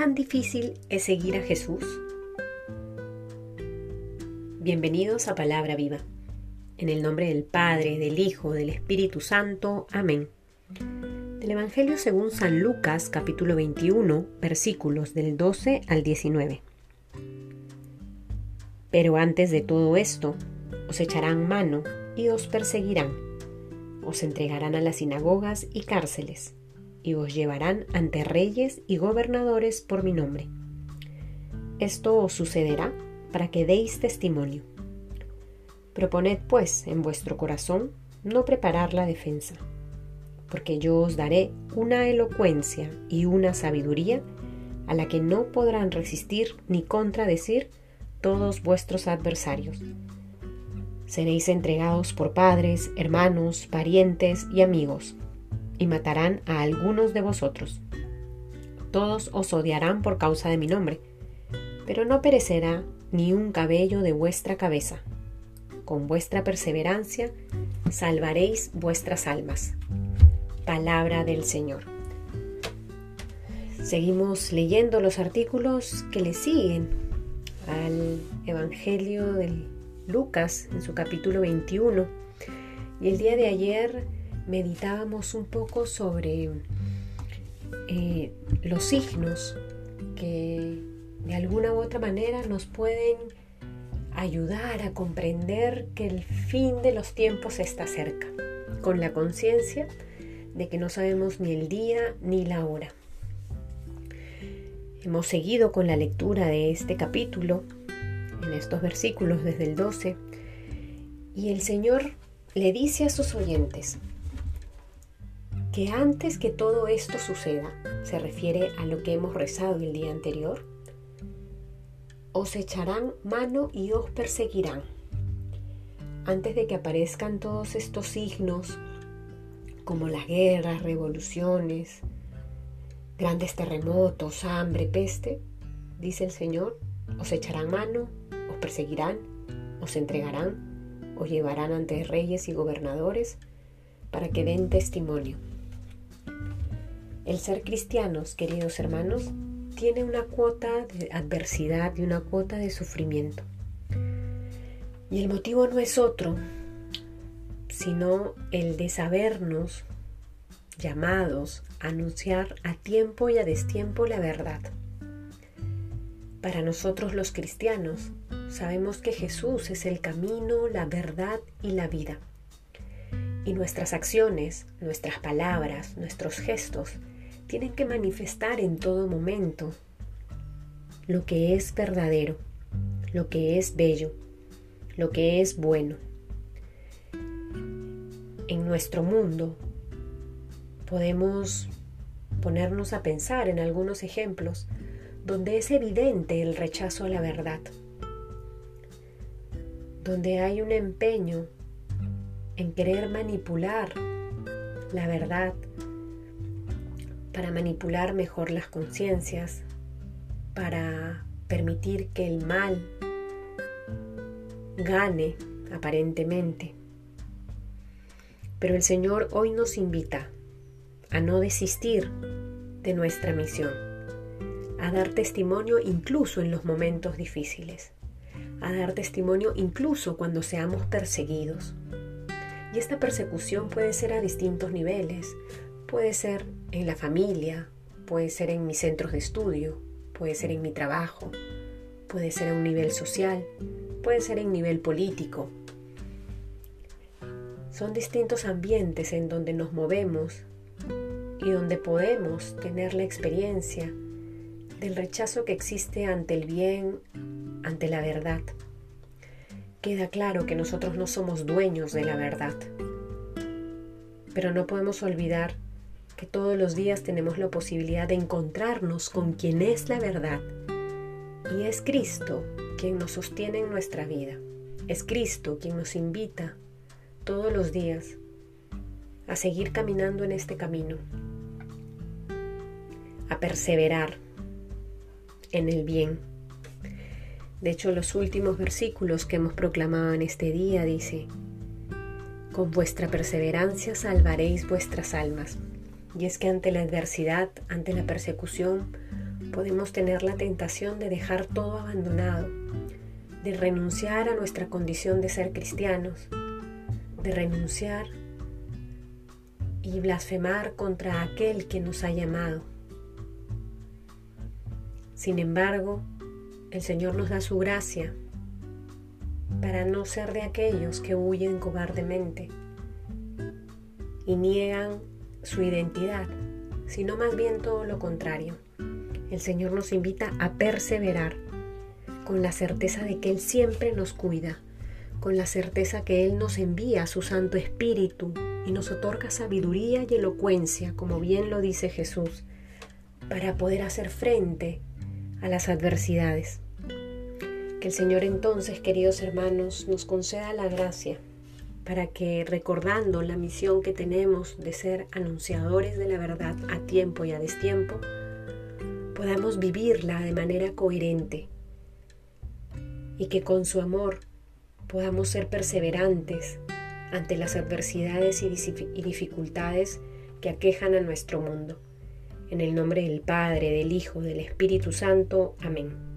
tan difícil es seguir a Jesús? Bienvenidos a Palabra Viva. En el nombre del Padre, del Hijo, del Espíritu Santo. Amén. Del Evangelio según San Lucas, capítulo 21, versículos del 12 al 19. Pero antes de todo esto, os echarán mano y os perseguirán. Os entregarán a las sinagogas y cárceles y os llevarán ante reyes y gobernadores por mi nombre. Esto os sucederá para que deis testimonio. Proponed, pues, en vuestro corazón no preparar la defensa, porque yo os daré una elocuencia y una sabiduría a la que no podrán resistir ni contradecir todos vuestros adversarios. Seréis entregados por padres, hermanos, parientes y amigos y matarán a algunos de vosotros. Todos os odiarán por causa de mi nombre, pero no perecerá ni un cabello de vuestra cabeza. Con vuestra perseverancia salvaréis vuestras almas. Palabra del Señor. Seguimos leyendo los artículos que le siguen al Evangelio de Lucas en su capítulo 21. Y el día de ayer meditábamos un poco sobre eh, los signos que de alguna u otra manera nos pueden ayudar a comprender que el fin de los tiempos está cerca, con la conciencia de que no sabemos ni el día ni la hora. Hemos seguido con la lectura de este capítulo, en estos versículos desde el 12, y el Señor le dice a sus oyentes, que antes que todo esto suceda, se refiere a lo que hemos rezado el día anterior, os echarán mano y os perseguirán. Antes de que aparezcan todos estos signos, como las guerras, revoluciones, grandes terremotos, hambre, peste, dice el Señor, os echarán mano, os perseguirán, os entregarán, os llevarán ante reyes y gobernadores para que den testimonio. El ser cristianos, queridos hermanos, tiene una cuota de adversidad y una cuota de sufrimiento. Y el motivo no es otro, sino el de sabernos llamados a anunciar a tiempo y a destiempo la verdad. Para nosotros los cristianos, sabemos que Jesús es el camino, la verdad y la vida. Y nuestras acciones, nuestras palabras, nuestros gestos tienen que manifestar en todo momento lo que es verdadero, lo que es bello, lo que es bueno. En nuestro mundo podemos ponernos a pensar en algunos ejemplos donde es evidente el rechazo a la verdad, donde hay un empeño en querer manipular la verdad para manipular mejor las conciencias, para permitir que el mal gane aparentemente. Pero el Señor hoy nos invita a no desistir de nuestra misión, a dar testimonio incluso en los momentos difíciles, a dar testimonio incluso cuando seamos perseguidos. Y esta persecución puede ser a distintos niveles, Puede ser en la familia, puede ser en mis centros de estudio, puede ser en mi trabajo, puede ser a un nivel social, puede ser en nivel político. Son distintos ambientes en donde nos movemos y donde podemos tener la experiencia del rechazo que existe ante el bien, ante la verdad. Queda claro que nosotros no somos dueños de la verdad, pero no podemos olvidar que todos los días tenemos la posibilidad de encontrarnos con quien es la verdad. Y es Cristo quien nos sostiene en nuestra vida. Es Cristo quien nos invita todos los días a seguir caminando en este camino, a perseverar en el bien. De hecho, los últimos versículos que hemos proclamado en este día dice, con vuestra perseverancia salvaréis vuestras almas. Y es que ante la adversidad, ante la persecución, podemos tener la tentación de dejar todo abandonado, de renunciar a nuestra condición de ser cristianos, de renunciar y blasfemar contra aquel que nos ha llamado. Sin embargo, el Señor nos da su gracia para no ser de aquellos que huyen cobardemente y niegan su identidad, sino más bien todo lo contrario. El Señor nos invita a perseverar con la certeza de que Él siempre nos cuida, con la certeza que Él nos envía su Santo Espíritu y nos otorga sabiduría y elocuencia, como bien lo dice Jesús, para poder hacer frente a las adversidades. Que el Señor entonces, queridos hermanos, nos conceda la gracia para que recordando la misión que tenemos de ser anunciadores de la verdad a tiempo y a destiempo, podamos vivirla de manera coherente y que con su amor podamos ser perseverantes ante las adversidades y dificultades que aquejan a nuestro mundo. En el nombre del Padre, del Hijo, del Espíritu Santo. Amén.